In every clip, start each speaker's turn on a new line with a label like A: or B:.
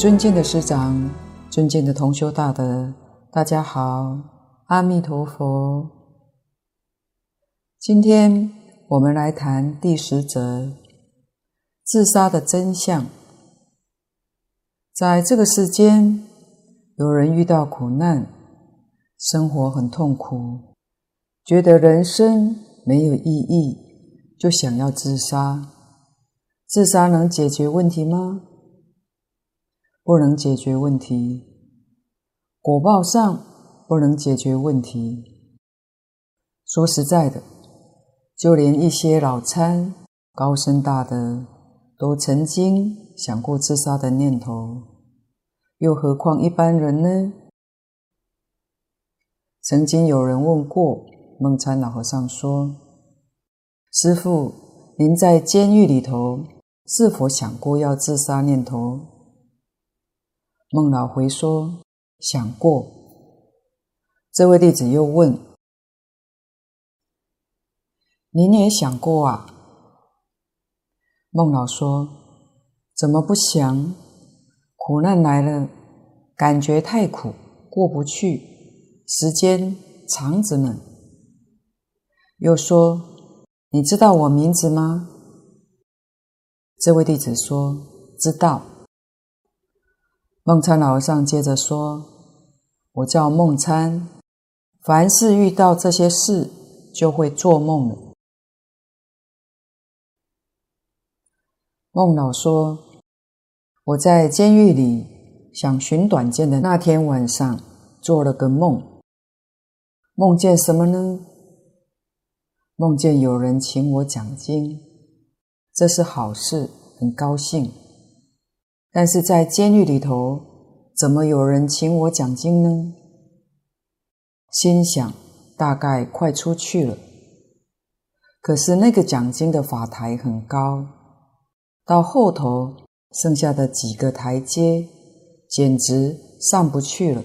A: 尊敬的师长、尊敬的同修大德，大家好，阿弥陀佛。今天我们来谈第十则：自杀的真相。在这个世间，有人遇到苦难，生活很痛苦，觉得人生没有意义，就想要自杀。自杀能解决问题吗？不能解决问题，果报上不能解决问题。说实在的，就连一些老参、高僧大德都曾经想过自杀的念头，又何况一般人呢？曾经有人问过梦参老和尚说：“师父，您在监狱里头是否想过要自杀念头？”孟老回说：“想过。”这位弟子又问：“您也想过啊？”孟老说：“怎么不想？苦难来了，感觉太苦，过不去，时间长着呢。”又说：“你知道我名字吗？”这位弟子说：“知道。”梦参老和尚接着说：“我叫梦参，凡是遇到这些事，就会做梦了。”梦老说：“我在监狱里想寻短见的那天晚上，做了个梦。梦见什么呢？梦见有人请我讲经，这是好事，很高兴。”但是在监狱里头，怎么有人请我讲经呢？心想大概快出去了。可是那个讲经的法台很高，到后头剩下的几个台阶，简直上不去了。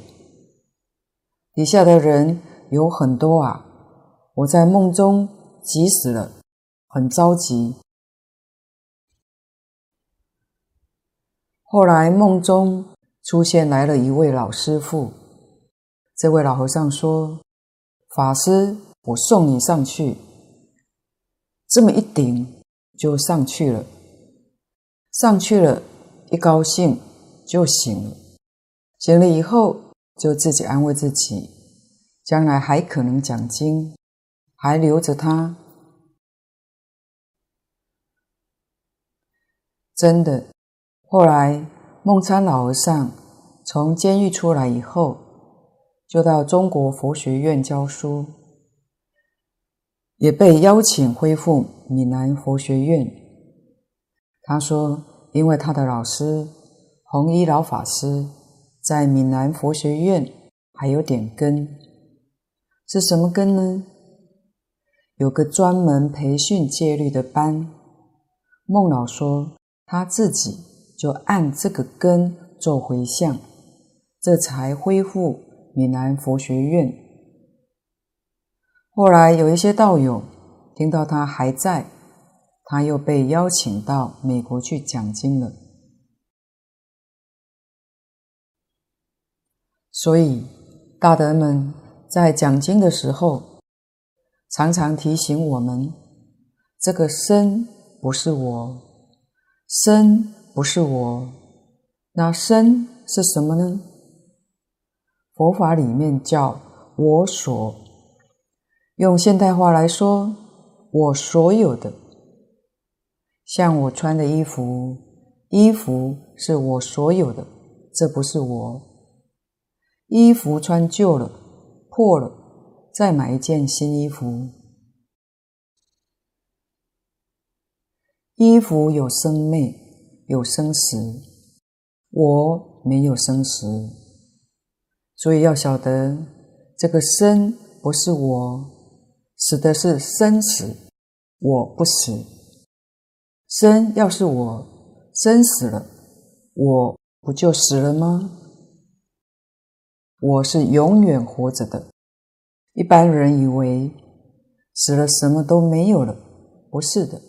A: 底下的人有很多啊，我在梦中急死了，很着急。后来梦中出现来了一位老师傅，这位老和尚说：“法师，我送你上去。”这么一顶就上去了，上去了，一高兴就醒了。醒了以后就自己安慰自己，将来还可能讲经，还留着他。真的。后来，梦参老和尚从监狱出来以后，就到中国佛学院教书，也被邀请恢复闽南佛学院。他说，因为他的老师弘一老法师在闽南佛学院还有点根，是什么根呢？有个专门培训戒律的班。梦老说他自己。就按这个根做回向，这才恢复闽南佛学院。后来有一些道友听到他还在，他又被邀请到美国去讲经了。所以大德们在讲经的时候，常常提醒我们：这个身不是我，身。不是我，那身是什么呢？佛法里面叫我所，用现代话来说，我所有的。像我穿的衣服，衣服是我所有的，这不是我。衣服穿旧了、破了，再买一件新衣服。衣服有生灭。有生死，我没有生死，所以要晓得这个生不是我，死的是生死，我不死。生要是我，生死了，我不就死了吗？我是永远活着的。一般人以为死了什么都没有了，不是的，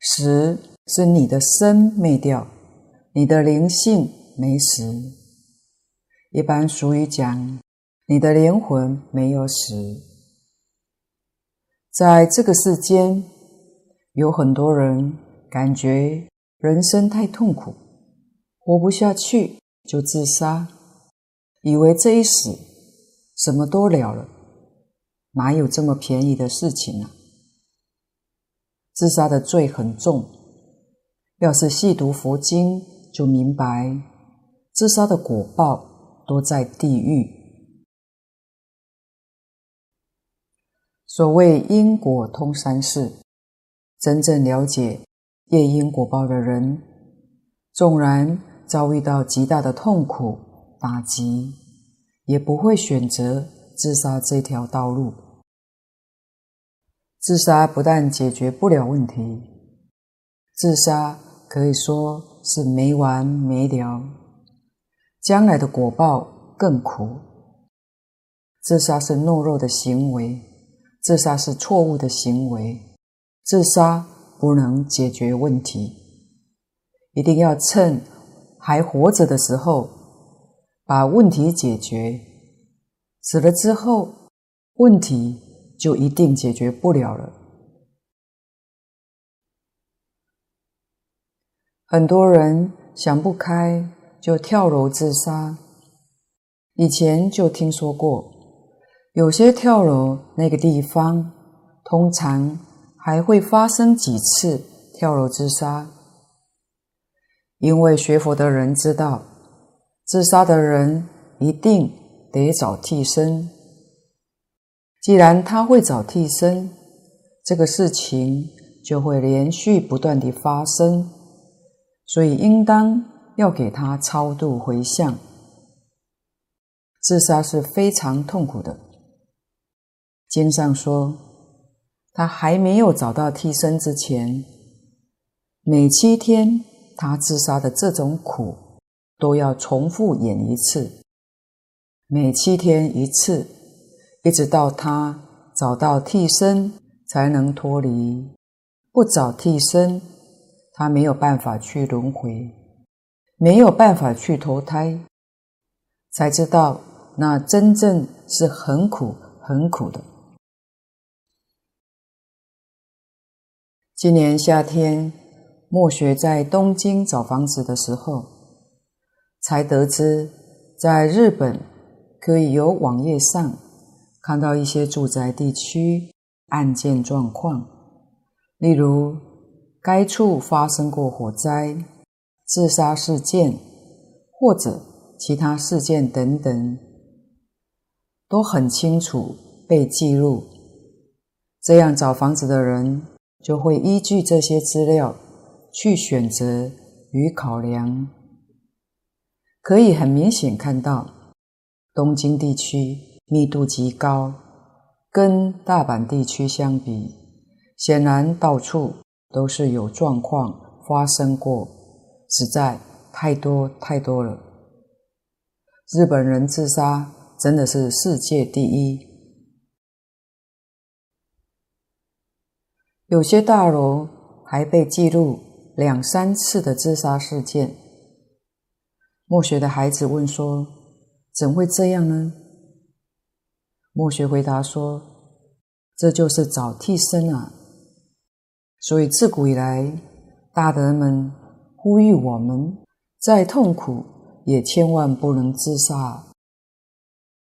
A: 死。是你的身灭掉，你的灵性没死，一般俗语讲，你的灵魂没有死。在这个世间，有很多人感觉人生太痛苦，活不下去就自杀，以为这一死什么都了了，哪有这么便宜的事情呢？自杀的罪很重，要是细读佛经，就明白，自杀的果报都在地狱。所谓因果通三世，真正了解业因果报的人，纵然遭遇到极大的痛苦打击，也不会选择自杀这条道路。自杀不但解决不了问题，自杀可以说。是没完没了，将来的果报更苦。自杀是懦弱的行为，自杀是错误的行为，自杀不能解决问题。一定要趁还活着的时候把问题解决，死了之后问题就一定解决不了了。很多人想不开就跳楼自杀。以前就听说过，有些跳楼那个地方，通常还会发生几次跳楼自杀。因为学佛的人知道，自杀的人一定得找替身。既然他会找替身，这个事情就会连续不断地发生。所以，应当要给他超度回向。自杀是非常痛苦的。经上说，他还没有找到替身之前，每七天他自杀的这种苦都要重复演一次，每七天一次，一直到他找到替身才能脱离。不找替身。他没有办法去轮回，没有办法去投胎，才知道那真正是很苦很苦的。今年夏天，末学在东京找房子的时候，才得知，在日本可以由网页上看到一些住宅地区案件状况，例如，该处发生过火灾、自杀事件，或者其他事件等等，都很清楚被记录。这样找房子的人就会依据这些资料去选择与考量。可以很明显看到，东京地区密度极高，跟大阪地区相比，显然到处。都是有状况发生过，实在太多太多了。日本人自杀真的是世界第一。有些大楼还被记录两三次的自杀事件。末学的孩子问说：“怎会这样呢？”末学回答说：“这就是找替身啊。”所以自古以来，大德们呼吁我们，再痛苦也千万不能自杀。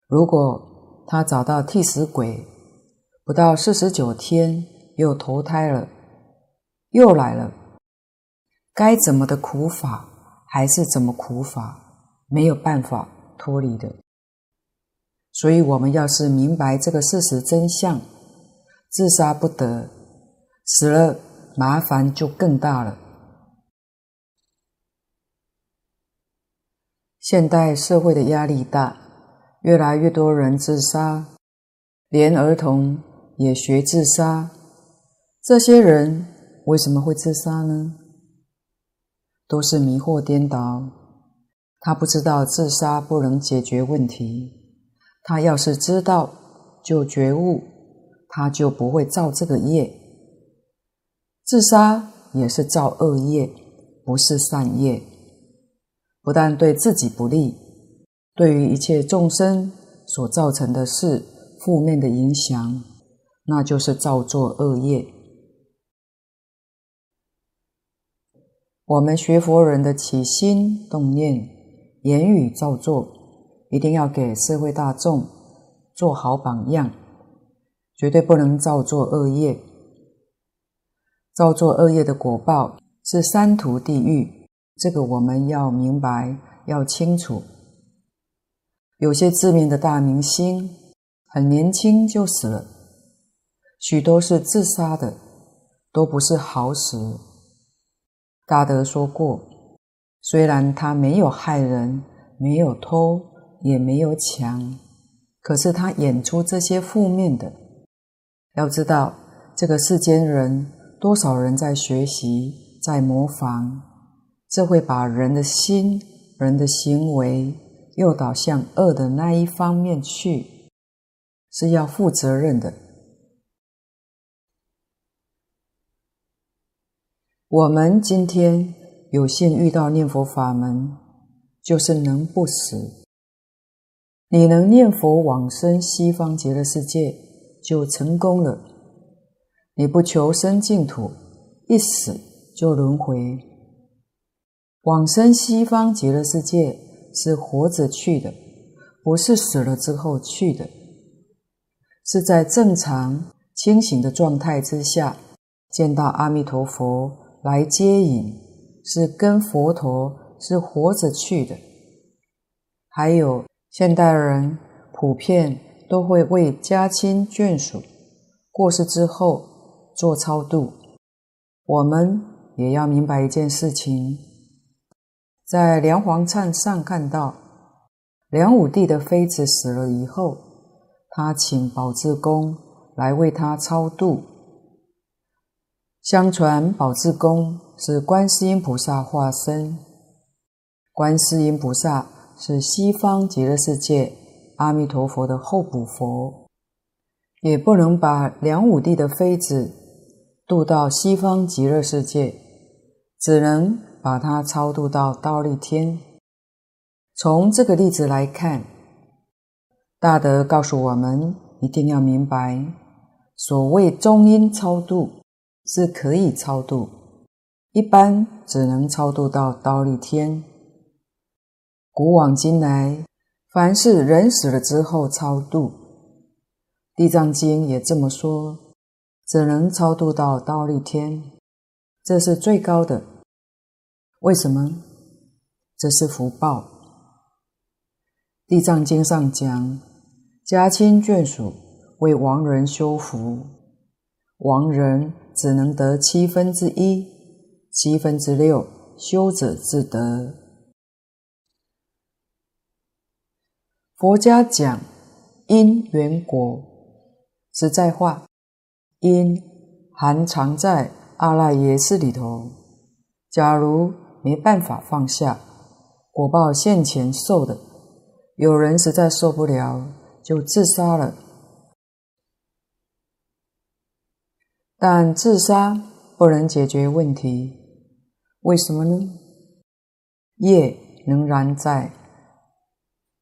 A: 如果他找到替死鬼，不到四十九天又投胎了，又来了，该怎么的苦法还是怎么苦法，没有办法脱离的。所以我们要是明白这个事实真相，自杀不得，死了。麻烦就更大了。现代社会的压力大，越来越多人自杀，连儿童也学自杀。这些人为什么会自杀呢？都是迷惑颠倒。他不知道自杀不能解决问题。他要是知道，就觉悟，他就不会造这个业。自杀也是造恶业，不是善业。不但对自己不利，对于一切众生所造成的是负面的影响，那就是造作恶业。我们学佛人的起心动念、言语造作，一定要给社会大众做好榜样，绝对不能造作恶业。造作恶业的果报是三途地狱。这个我们要明白，要清楚。有些知名的大明星很年轻就死了，许多是自杀的，都不是好死。大德说过，虽然他没有害人，没有偷，也没有抢，可是他演出这些负面的。要知道，这个世间人多少人在学习，在模仿。这会把人的心、人的行为诱导向恶的那一方面去，是要负责任的。我们今天有幸遇到念佛法门，就是能不死。你能念佛往生西方极乐世界，就成功了。你不求生净土，一死就轮回。往生西方极乐世界是活着去的，不是死了之后去的，是在正常清醒的状态之下见到阿弥陀佛来接引，是跟佛陀是活着去的。还有现代人普遍都会为家亲眷属过世之后做超度，我们也要明白一件事情。在梁皇璨上看到，梁武帝的妃子死了以后，他请宝志公来为他超度。相传宝志公是观世音菩萨化身，观世音菩萨是西方极乐世界阿弥陀佛的候补佛，也不能把梁武帝的妃子渡到西方极乐世界，只能。把它超度到忉利天。从这个例子来看，大德告诉我们，一定要明白，所谓中阴超度是可以超度，一般只能超度到忉利天。古往今来，凡是人死了之后超度，《地藏经》也这么说，只能超度到忉利天，这是最高的。为什么？这是福报。《地藏经》上讲，家亲眷属为亡人修福，亡人只能得七分之一，七分之六修者自得。佛家讲因缘果，实在话，因含藏在阿赖耶识里头。假如没办法放下，果报现前受的，有人实在受不了，就自杀了。但自杀不能解决问题，为什么呢？业仍然在，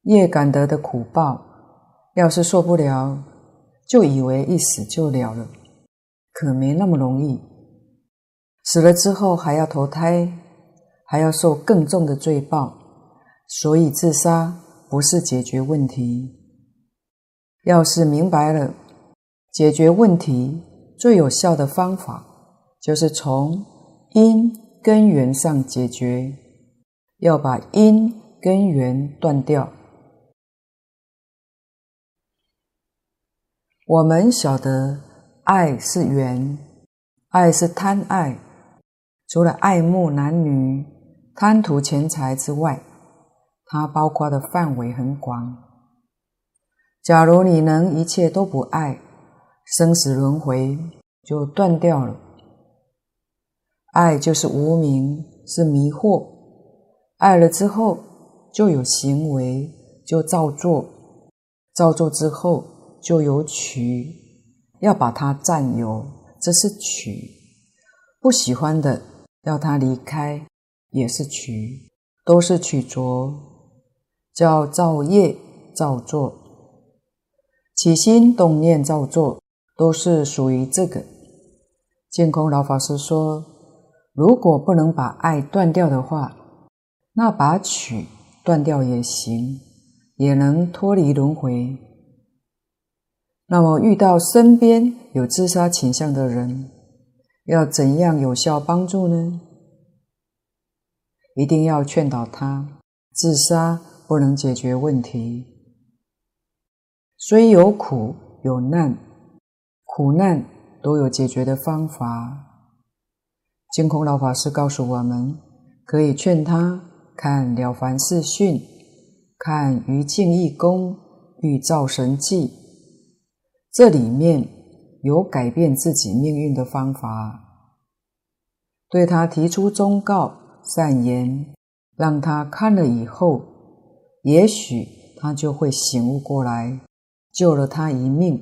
A: 业感得的苦报，要是受不了，就以为一死就了了，可没那么容易。死了之后还要投胎。还要受更重的罪报，所以自杀不是解决问题。要是明白了解决问题最有效的方法，就是从因根源上解决，要把因根源断掉。我们晓得，爱是缘，爱是贪爱，除了爱慕男女。贪图钱财之外，它包括的范围很广。假如你能一切都不爱，生死轮回就断掉了。爱就是无明，是迷惑。爱了之后就有行为，就造作，造作之后就有取，要把它占有，这是取。不喜欢的要他离开。也是取，都是取着，叫造业造作，起心动念造作，都是属于这个。净空老法师说，如果不能把爱断掉的话，那把取断掉也行，也能脱离轮回。那么遇到身边有自杀倾向的人，要怎样有效帮助呢？一定要劝导他，自杀不能解决问题。虽有苦有难，苦难都有解决的方法。净空老法师告诉我们，可以劝他看《了凡四训》，看《余净义功》，欲造神迹。这里面有改变自己命运的方法，对他提出忠告善言，让他看了以后，也许他就会醒悟过来，救了他一命。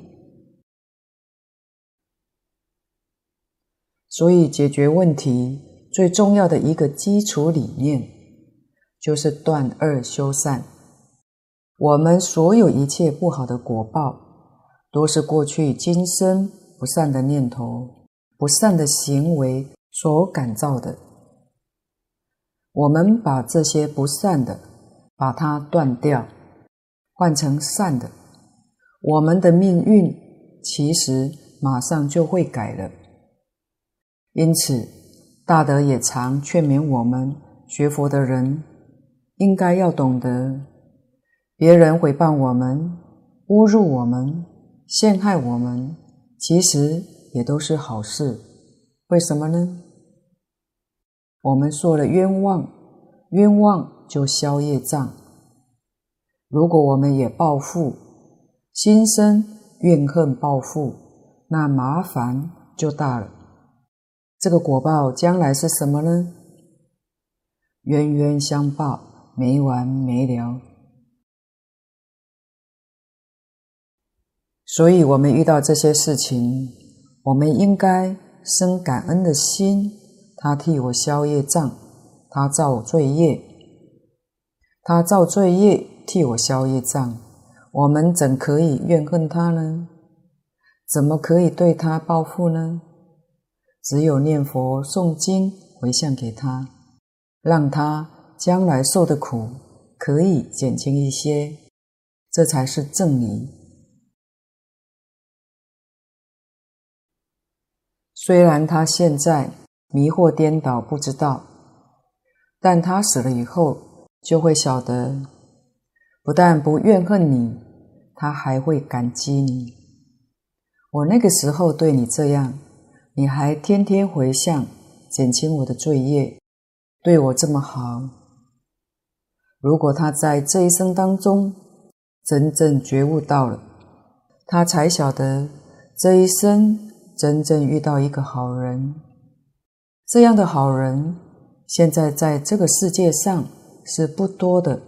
A: 所以，解决问题最重要的一个基础理念，就是断恶修善。我们所有一切不好的果报，都是过去今生不善的念头、不善的行为所感召的。我们把这些不善的，把它断掉，换成善的，我们的命运其实马上就会改了。因此，大德也常劝勉我们学佛的人，应该要懂得，别人诽谤我们、侮辱我们。陷害我们，其实也都是好事。为什么呢？我们说了冤枉，冤枉就消业障。如果我们也报复，心生怨恨报复，那麻烦就大了。这个果报将来是什么呢？冤冤相报，没完没了。所以，我们遇到这些事情，我们应该生感恩的心。他替我消业障，他造我罪业，他造罪业替我消业障，我们怎可以怨恨他呢？怎么可以对他报复呢？只有念佛诵经回向给他，让他将来受的苦可以减轻一些，这才是正理。虽然他现在迷惑颠倒，不知道，但他死了以后就会晓得，不但不怨恨你，他还会感激你。我那个时候对你这样，你还天天回向，减轻我的罪业，对我这么好。如果他在这一生当中真正觉悟到了，他才晓得这一生。真正遇到一个好人，这样的好人，现在在这个世界上是不多的。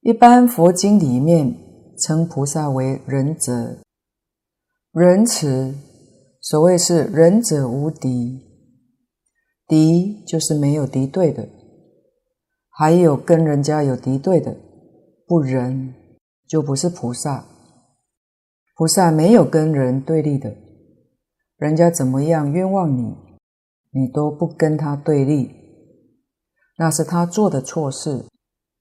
A: 一般佛经里面称菩萨为仁者，仁慈，所谓是仁者无敌，敌就是没有敌对的，还有跟人家有敌对的，不仁就不是菩萨。菩萨没有跟人对立的，人家怎么样冤枉你，你都不跟他对立，那是他做的错事，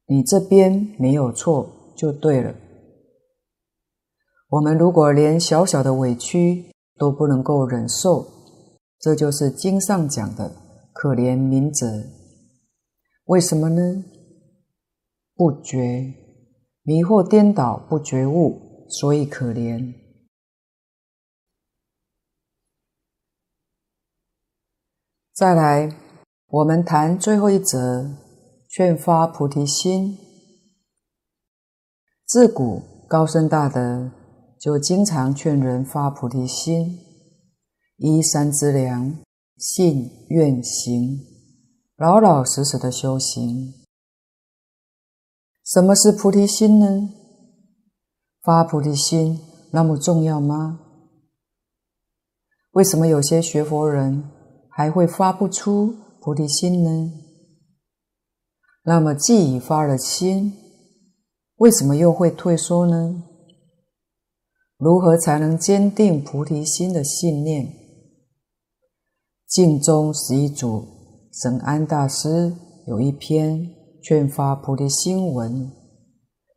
A: 你这边没有错就对了。我们如果连小小的委屈都不能够忍受，这就是经上讲的可怜愍者。为什么呢？不觉，迷惑颠倒，不觉悟。所以可怜。再来，我们谈最后一则，劝发菩提心。自古高僧大德就经常劝人发菩提心，依三资粮，信愿行，老老实实的修行。什么是菩提心呢？发菩提心那么重要吗？为什么有些学佛人还会发不出菩提心呢？那么既已发了心，为什么又会退缩呢？如何才能坚定菩提心的信念？净宗十一祖沈安大师有一篇劝发菩提心文，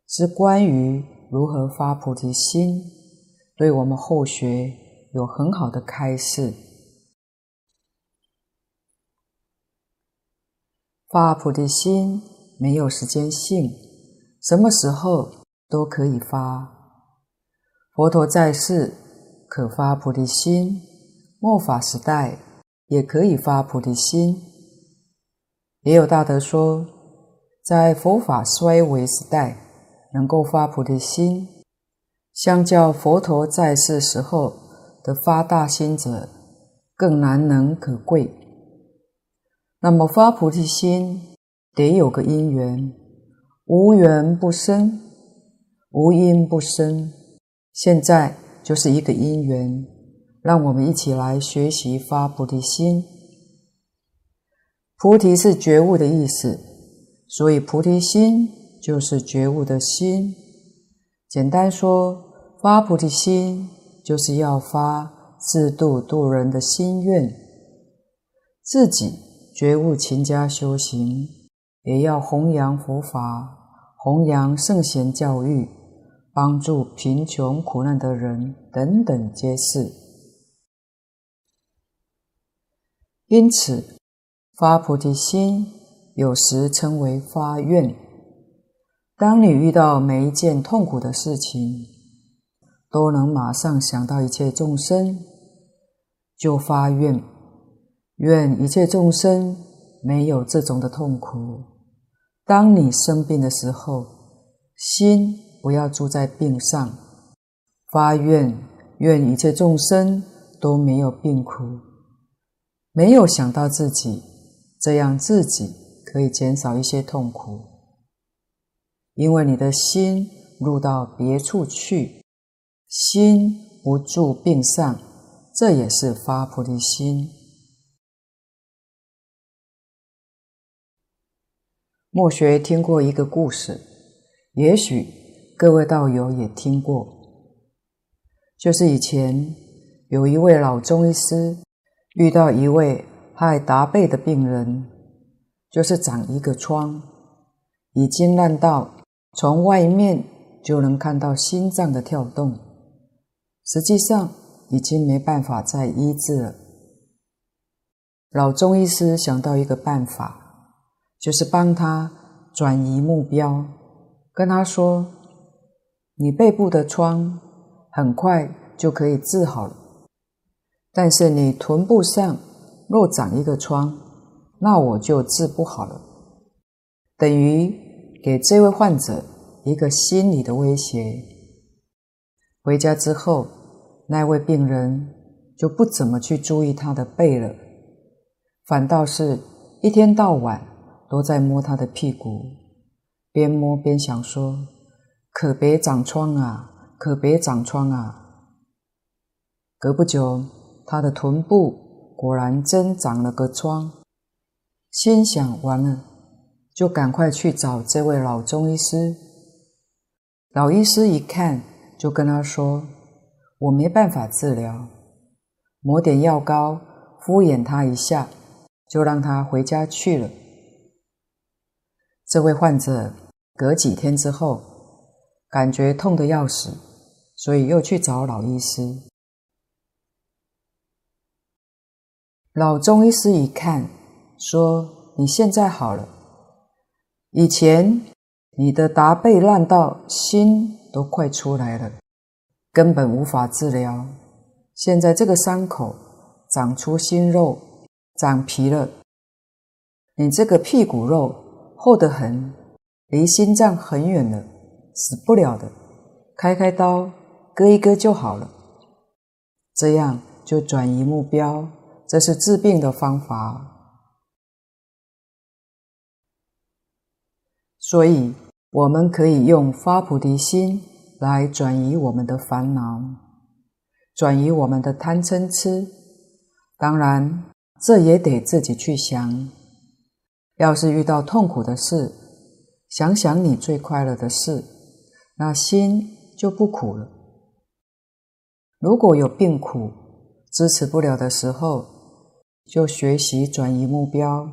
A: 是关于如何发菩提心，对我们后学有很好的开示。发菩提心没有时间性，什么时候都可以发。佛陀在世可发菩提心，末法时代也可以发菩提心。也有大德说，在佛法衰微时代能够发菩提心，相较佛陀在世时候的发大心者，更难能可贵。那么发菩提心得有个因缘，无缘不生，无因不生。现在就是一个因缘，让我们一起来学习发菩提心。菩提是觉悟的意思，所以菩提心就是觉悟的心。简单说，发菩提心就是要发自度度人的心愿，自己。觉悟勤加修行，也要弘扬佛法，弘扬圣贤教育，帮助贫穷苦难的人等等皆是。因此，发菩提心有时称为发愿。当你遇到每一件痛苦的事情，都能马上想到一切众生，就发愿。愿一切众生没有这种的痛苦。当你生病的时候，心不要住在病上，发愿，愿一切众生都没有病苦。没有想到自己，这样自己可以减少一些痛苦。因为你的心入到别处去，心不住病上，这也是发菩提心。末学听过一个故事，也许各位道友也听过，就是以前有一位老中医师遇到一位害达贝的病人，就是长一个疮，已经烂到从外面就能看到心脏的跳动，实际上已经没办法再医治了。老中医师想到一个办法。就是帮他转移目标，跟他说：“你背部的疮很快就可以治好了，但是你臀部上若长一个疮，那我就治不好了。”等于给这位患者一个心理的威胁。回家之后，那位病人就不怎么去注意他的背了，反倒是一天到晚。都在摸他的屁股，边摸边想说：“可别长疮啊，可别长疮啊。”隔不久，他的臀部果然真长了个疮，心想完了，就赶快去找这位老中医师。老医师一看，就跟他说：“我没办法治疗，抹点药膏敷衍他一下，就让他回家去了。”这位患者隔几天之后，感觉痛得要死，所以又去找老医师。老中医师一看，说：“你现在好了，以前你的达贝烂到心都快出来了，根本无法治疗。现在这个伤口长出新肉，长皮了，你这个屁股肉。”厚得很，离心脏很远了，死不了的。开开刀，割一割就好了。这样就转移目标，这是治病的方法。所以，我们可以用发菩提心来转移我们的烦恼，转移我们的贪嗔痴。当然，这也得自己去想。要是遇到痛苦的事，想想你最快乐的事，那心就不苦了。如果有病苦支持不了的时候，就学习转移目标。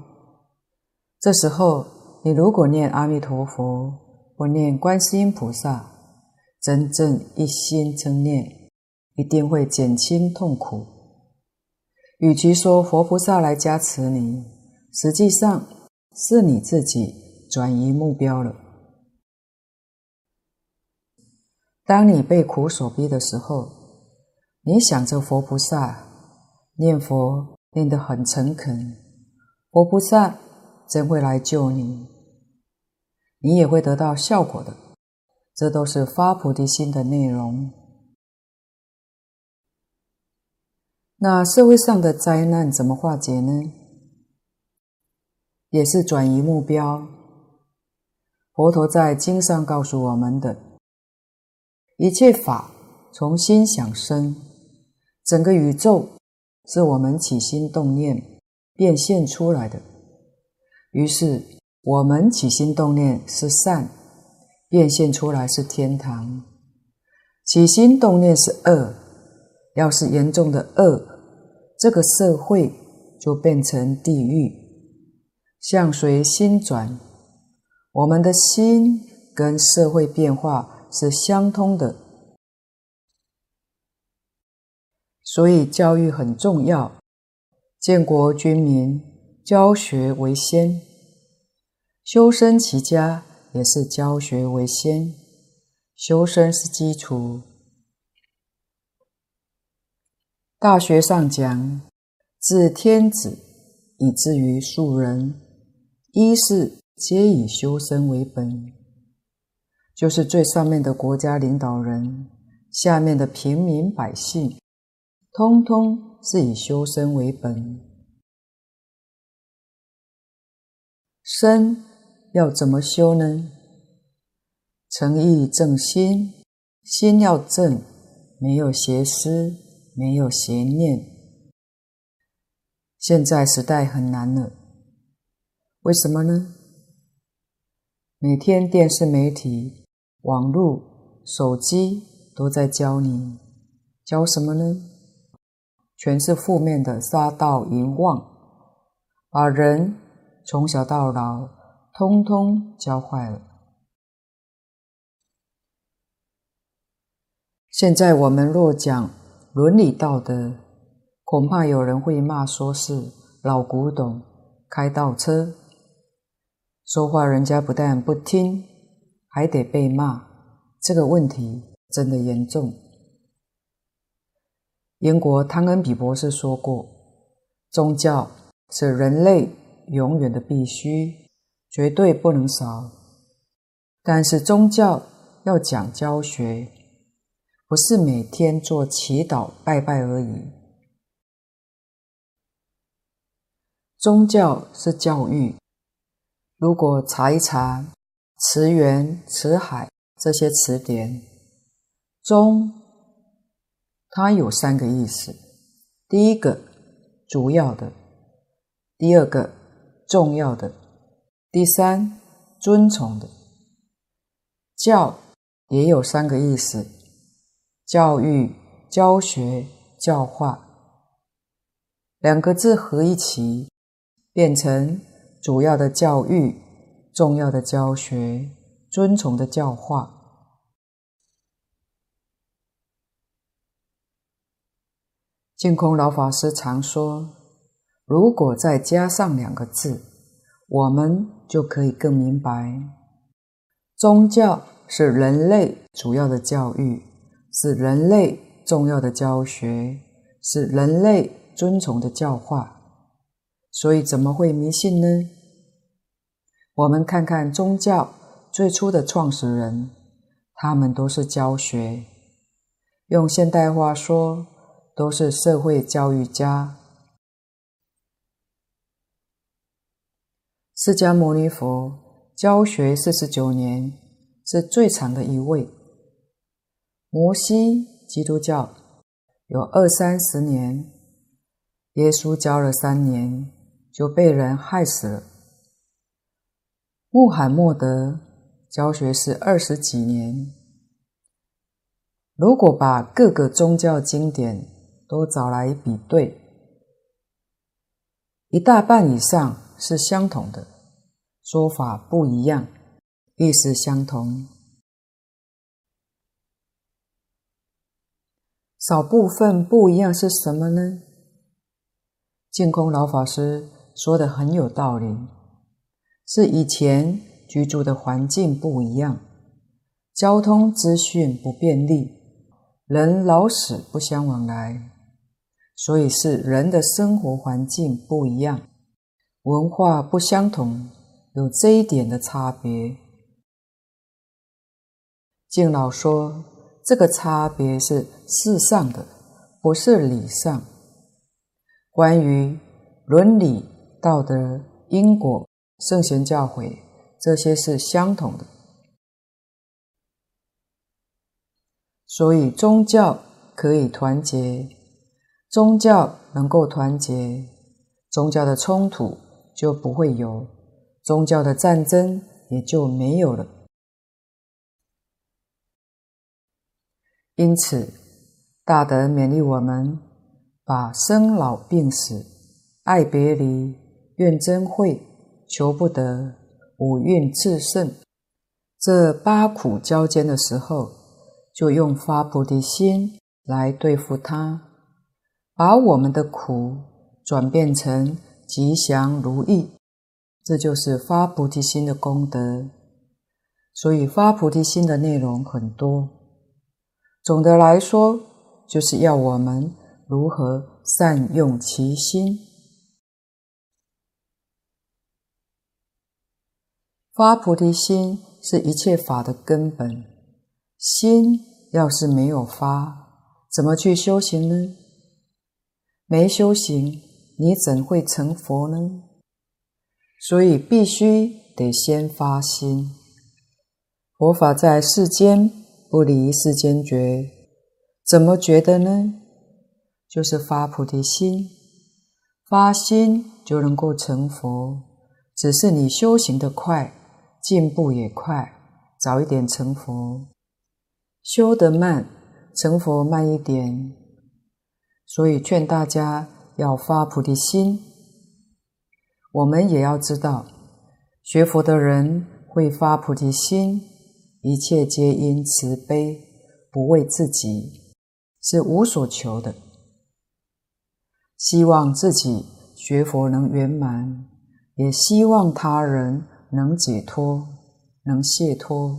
A: 这时候，你如果念阿弥陀佛，或念观世音菩萨，真正一心称念，一定会减轻痛苦。与其说佛菩萨来加持你，实际上是你自己转移目标了。当你被苦所逼的时候，你想着佛菩萨，念佛。念得很诚恳，佛菩萨真会来救你，你也会得到效果的。这都是发菩提心的内容。那社会上的灾难怎么化解呢？也是转移目标。佛陀在经上告诉我们的，一切法从心想生，整个宇宙。是我们起心动念变现出来的。于是我们起心动念是善，变现出来是天堂；起心动念是恶，要是严重的恶，这个社会就变成地狱。相随心转，我们的心跟社会变化是相通的。所以教育很重要，建国军民，教学为先；修身齐家也是教学为先。修身是基础。大学上讲，自天子以至于庶人，一是皆以修身为本，就是最上面的国家领导人，下面的平民百姓。通通是以修身为本，身要怎么修呢？诚意正心，心要正，没有邪思，没有邪念。现在时代很难了，为什么呢？每天电视媒体、网络、手机都在教你，教什么呢？全是负面的杀盗淫妄，把人从小到老通通教坏了。现在我们若讲伦理道德，恐怕有人会骂说是老古董，开倒车。说话人家不但不听，还得被骂，这个问题真的严重。英国汤恩比博士说过：“宗教是人类永远的必须，绝对不能少。但是宗教要讲教学，不是每天做祈祷拜拜而已。宗教是教育。如果查一查词源、词海这些词典，宗。”它有三个意思：第一个，主要的；第二个，重要的；第三，尊崇的。教也有三个意思：教育、教学、教化。两个字合一起，变成主要的教育、重要的教学、尊崇的教化。净空老法师常说：“如果再加上两个字，我们就可以更明白。宗教是人类主要的教育，是人类重要的教学，是人类尊崇的教化。所以怎么会迷信呢？我们看看宗教最初的创始人，他们都是教学。用现代话说。”都是社会教育家。释迦牟尼佛教学四十九年，是最长的一位。摩西基督教有二三十年，耶稣教了三年就被人害死了。穆罕默德教学是二十几年。如果把各个宗教经典都找来比对，一大半以上是相同的，说法不一样，意思相同。少部分不一样是什么呢？净空老法师说的很有道理，是以前居住的环境不一样，交通资讯不便利。人老死不相往来，所以是人的生活环境不一样，文化不相同，有这一点的差别。净老说，这个差别是事上的，不是理上。关于伦理、道德、因果、圣贤教诲，这些是相同的。所以宗教可以团结，宗教能够团结，宗教的冲突就不会有，宗教的战争也就没有了。因此，大德勉励我们，把生老病死、爱别离、怨憎会、求不得、五蕴炽盛这八苦交煎的时候，就用发菩提心来对付它，把我们的苦转变成吉祥如意，这就是发菩提心的功德。所以发菩提心的内容很多，总的来说，就是要我们如何善用其心。发菩提心是一切法的根本，心。要是没有发，怎么去修行呢？没修行，你怎会成佛呢？所以必须得先发心。佛法在世间，不离世间觉。怎么觉得呢？就是发菩提心，发心就能够成佛。只是你修行的快，进步也快，早一点成佛。修得慢，成佛慢一点，所以劝大家要发菩提心。我们也要知道，学佛的人会发菩提心，一切皆因慈悲，不为自己，是无所求的。希望自己学佛能圆满，也希望他人能解脱，能解脱。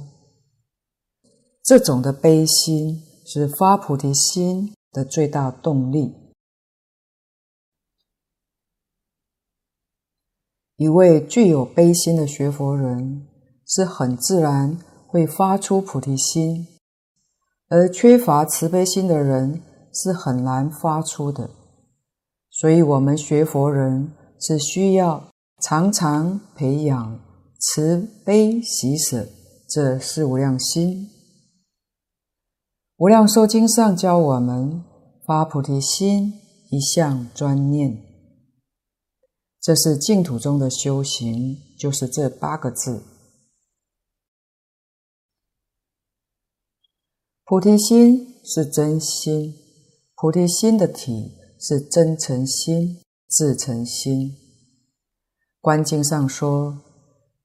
A: 这种的悲心是发菩提心的最大动力。一位具有悲心的学佛人，是很自然会发出菩提心；而缺乏慈悲心的人，是很难发出的。所以，我们学佛人是需要常常培养慈悲喜舍这四无量心。无量寿经上教我们发菩提心，一向专念，这是净土中的修行，就是这八个字。菩提心是真心，菩提心的体是真诚心、至诚心。观经上说，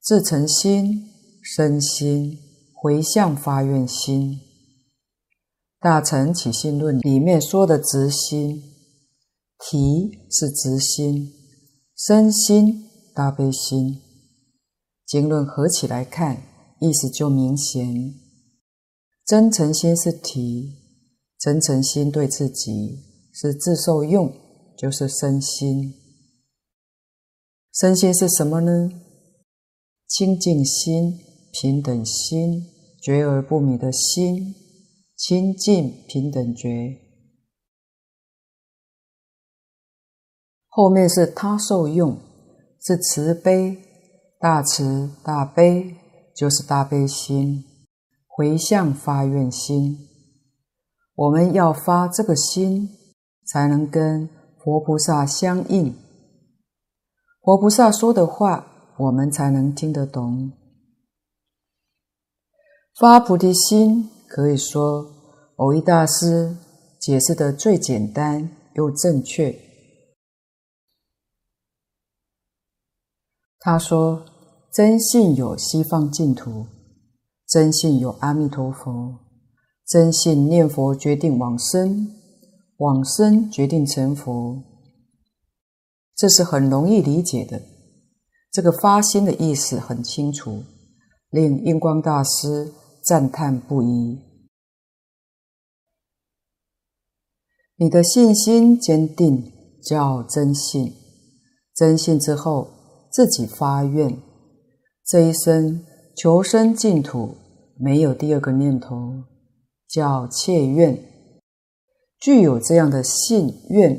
A: 至诚心、身心、回向发愿心。大乘起信论里面说的直心，体是直心，身心大悲心。经论合起来看，意思就明显。真诚心是体，真诚心对自己是自受用，就是身心。身心是什么呢？清净心、平等心、觉而不迷的心。清净平等觉，后面是他受用，是慈悲，大慈大悲，就是大悲心，回向发愿心。我们要发这个心，才能跟佛菩萨相应。佛菩萨说的话，我们才能听得懂。发菩提心，可以说蕅益大师解释得最简单又正确。他说：“真信有西方净土，真信有阿弥陀佛，真信念佛决定往生，往生决定成佛。”这是很容易理解的。这个发心的意思很清楚，令印光大师赞叹不已。你的信心坚定，叫真信；真信之后，自己发愿，这一生求生净土，没有第二个念头，叫切愿。具有这样的信愿，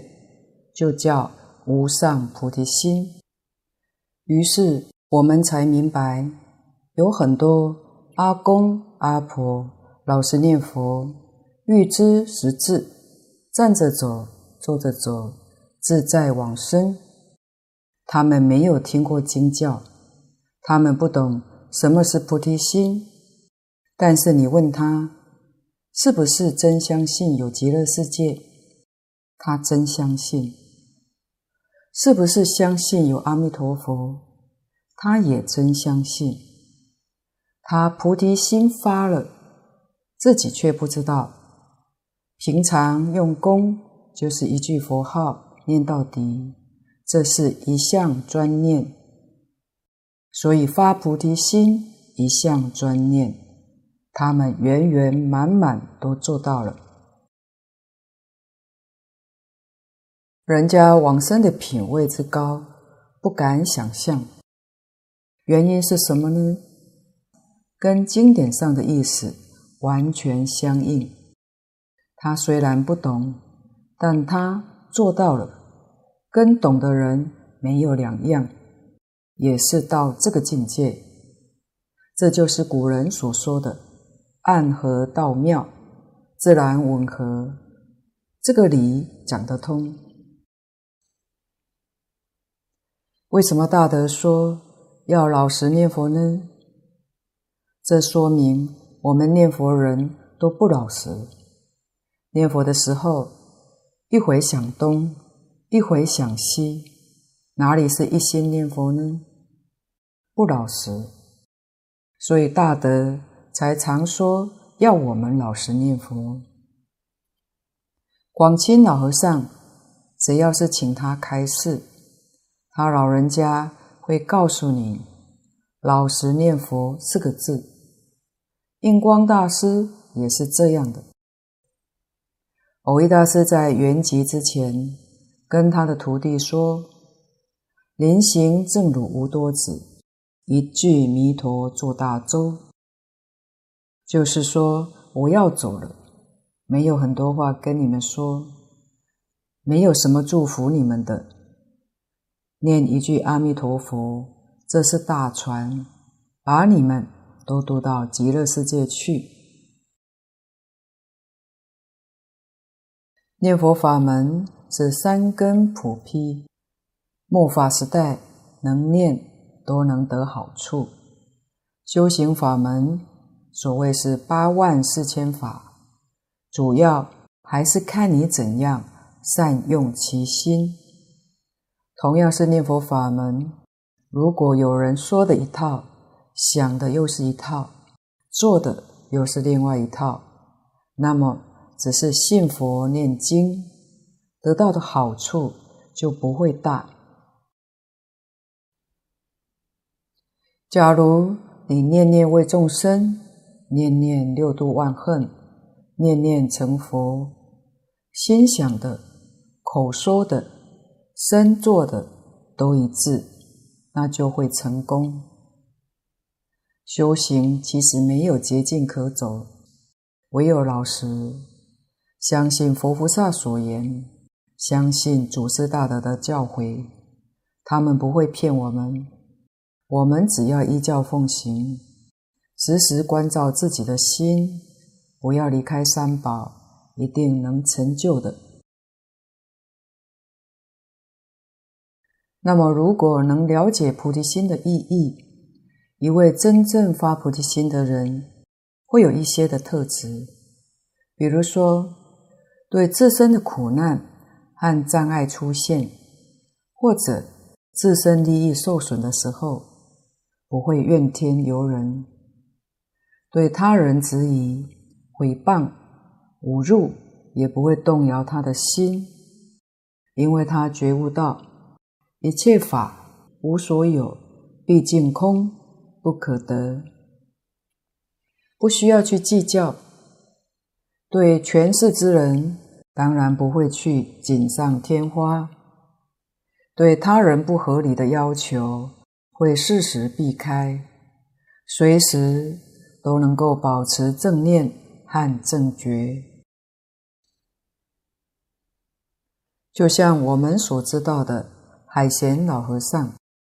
A: 就叫无上菩提心。于是我们才明白，有很多阿公阿婆老实念佛，欲知实质，站着走，坐着走，自在往生。他们没有听过经教，他们不懂什么是菩提心。但是你问他，是不是真相信有极乐世界？他真相信。是不是相信有阿弥陀佛？他也真相信，他菩提心发了，自己却不知道。平常用功就是一句佛号念到底，这是一项专念。所以发菩提心一项专念，他们圆圆满满都做到了。人家往生的品位之高，不敢想象。原因是什么呢？跟经典上的意思完全相应。他虽然不懂，但他做到了，跟懂的人没有两样，也是到这个境界。这就是古人所说的“暗合道妙，自然吻合”，这个理讲得通。为什么大德说？要老实念佛呢？这说明我们念佛人都不老实。念佛的时候，一会想东，一回想西，哪里是一心念佛呢？不老实。所以大德才常说要我们老实念佛。广清老和尚，只要是请他开示，他老人家。会告诉你“老实念佛”四个字。印光大师也是这样的。蕅益大师在圆寂之前，跟他的徒弟说：“临行正如无多子，一句弥陀做大舟。”就是说，我要走了，没有很多话跟你们说，没有什么祝福你们的。念一句阿弥陀佛，这是大船，把你们都渡到极乐世界去。念佛法门是三根普披，末法时代能念都能得好处。修行法门所谓是八万四千法，主要还是看你怎样善用其心。同样是念佛法门，如果有人说的一套，想的又是一套，做的又是另外一套，那么只是信佛念经，得到的好处就不会大。假如你念念为众生，念念六度万恨，念念成佛，心想的，口说的。身做的都一致，那就会成功。修行其实没有捷径可走，唯有老实，相信佛菩萨所言，相信祖师大德的教诲，他们不会骗我们。我们只要依教奉行，时时关照自己的心，不要离开三宝，一定能成就的。那么，如果能了解菩提心的意义，一位真正发菩提心的人，会有一些的特质，比如说对自身的苦难和障碍出现，或者自身利益受损的时候，不会怨天尤人；对他人质疑、诽谤、侮辱，也不会动摇他的心，因为他觉悟到一切法无所有，毕竟空，不可得。不需要去计较，对权势之人，当然不会去锦上添花；对他人不合理的要求，会适时避开，随时都能够保持正念和正觉。就像我们所知道的，海贤老和尚、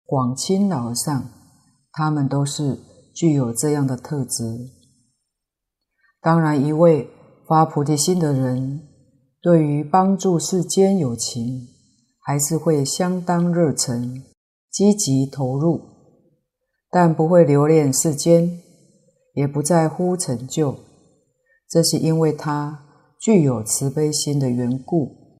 A: 广钦老和尚，他们都是具有这样的特质。当然，一位发菩提心的人，对于帮助世间友情，还是会相当热忱、积极投入，但不会留恋世间，也不在乎成就。这是因为他具有慈悲心的缘故，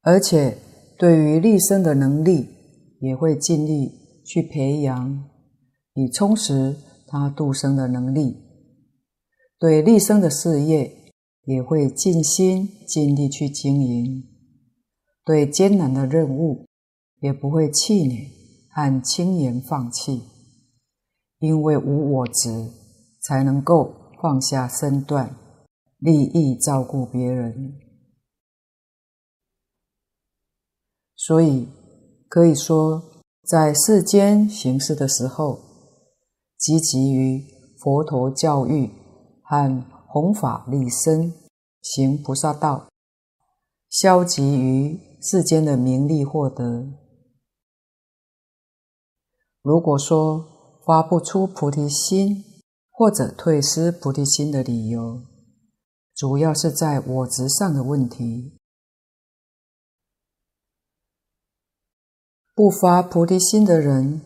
A: 而且对于利生的能力，也会尽力去培养，以充实。他度生的能力，对立生的事业也会尽心尽力去经营；对艰难的任务也不会气馁和轻言放弃。因为无我执，才能够放下身段，利益照顾别人。所以可以说，在世间行事的时候，积极于佛陀教育和弘法利生，行菩萨道；消极于世间的名利获得。如果说发不出菩提心，或者退失菩提心的理由，主要是在我执上的问题。不发菩提心的人，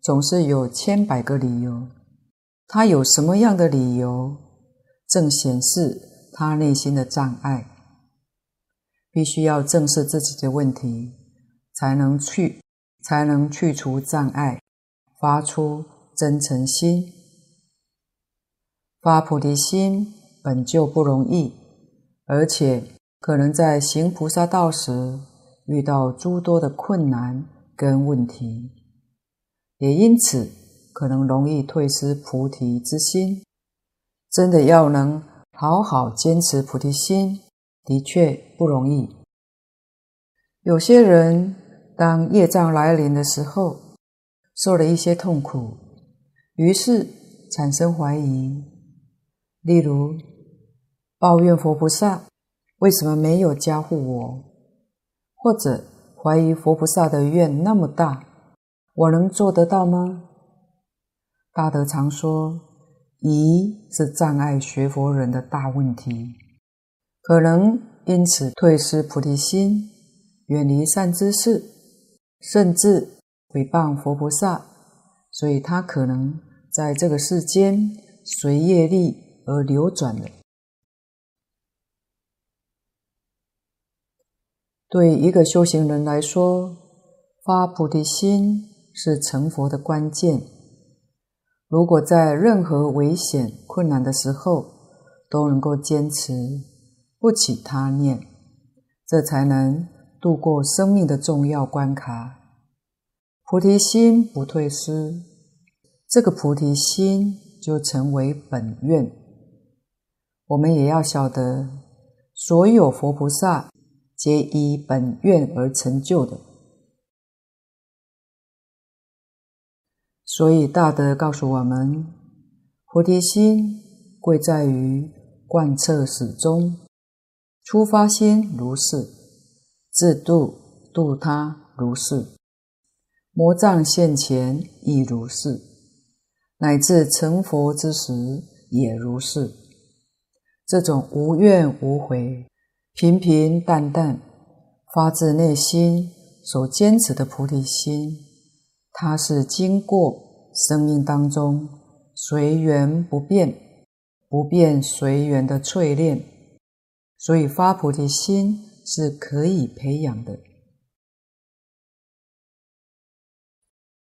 A: 总是有千百个理由，他有什么样的理由，正显示他内心的障碍。必须要正视自己的问题，才能去，才能去除障碍，发出真诚心。发菩提心本就不容易，而且可能在行菩萨道时遇到诸多的困难跟问题。也因此，可能容易退失菩提之心。真的要能好好坚持菩提心，的确不容易。有些人当业障来临的时候，受了一些痛苦，于是产生怀疑，例如抱怨佛菩萨为什么没有加护我，或者怀疑佛菩萨的愿那么大。我能做得到吗？大德常说，疑是障碍学佛人的大问题，可能因此退失菩提心，远离善知识，甚至诽谤佛菩萨，所以他可能在这个世间随业力而流转了。对一个修行人来说，发菩提心，是成佛的关键。如果在任何危险、困难的时候都能够坚持不起他念，这才能度过生命的重要关卡。菩提心不退失，这个菩提心就成为本愿。我们也要晓得，所有佛菩萨皆依本愿而成就的。所以大德告诉我们，菩提心贵在于贯彻始终，出发心如是，自度度他如是，魔障现前亦如是，乃至成佛之时也如是。这种无怨无悔、平平淡淡、发自内心所坚持的菩提心，它是经过生命当中随缘不变、不变随缘的淬炼，所以发菩提心是可以培养的。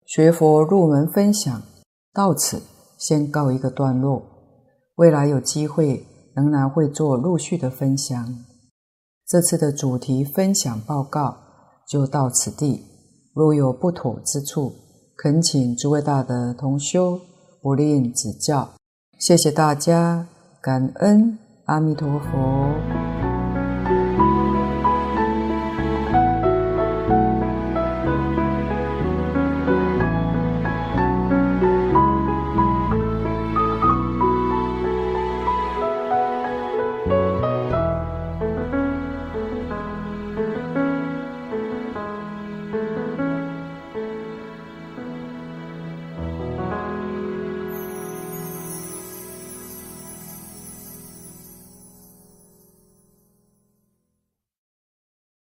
A: 学佛入门分享到此先告一个段落，未来有机会仍然会做陆续的分享。这次的主题分享报告就到此地，若有不妥之处，恳请诸位大德同修不吝指教。谢谢大家，感恩阿弥陀佛。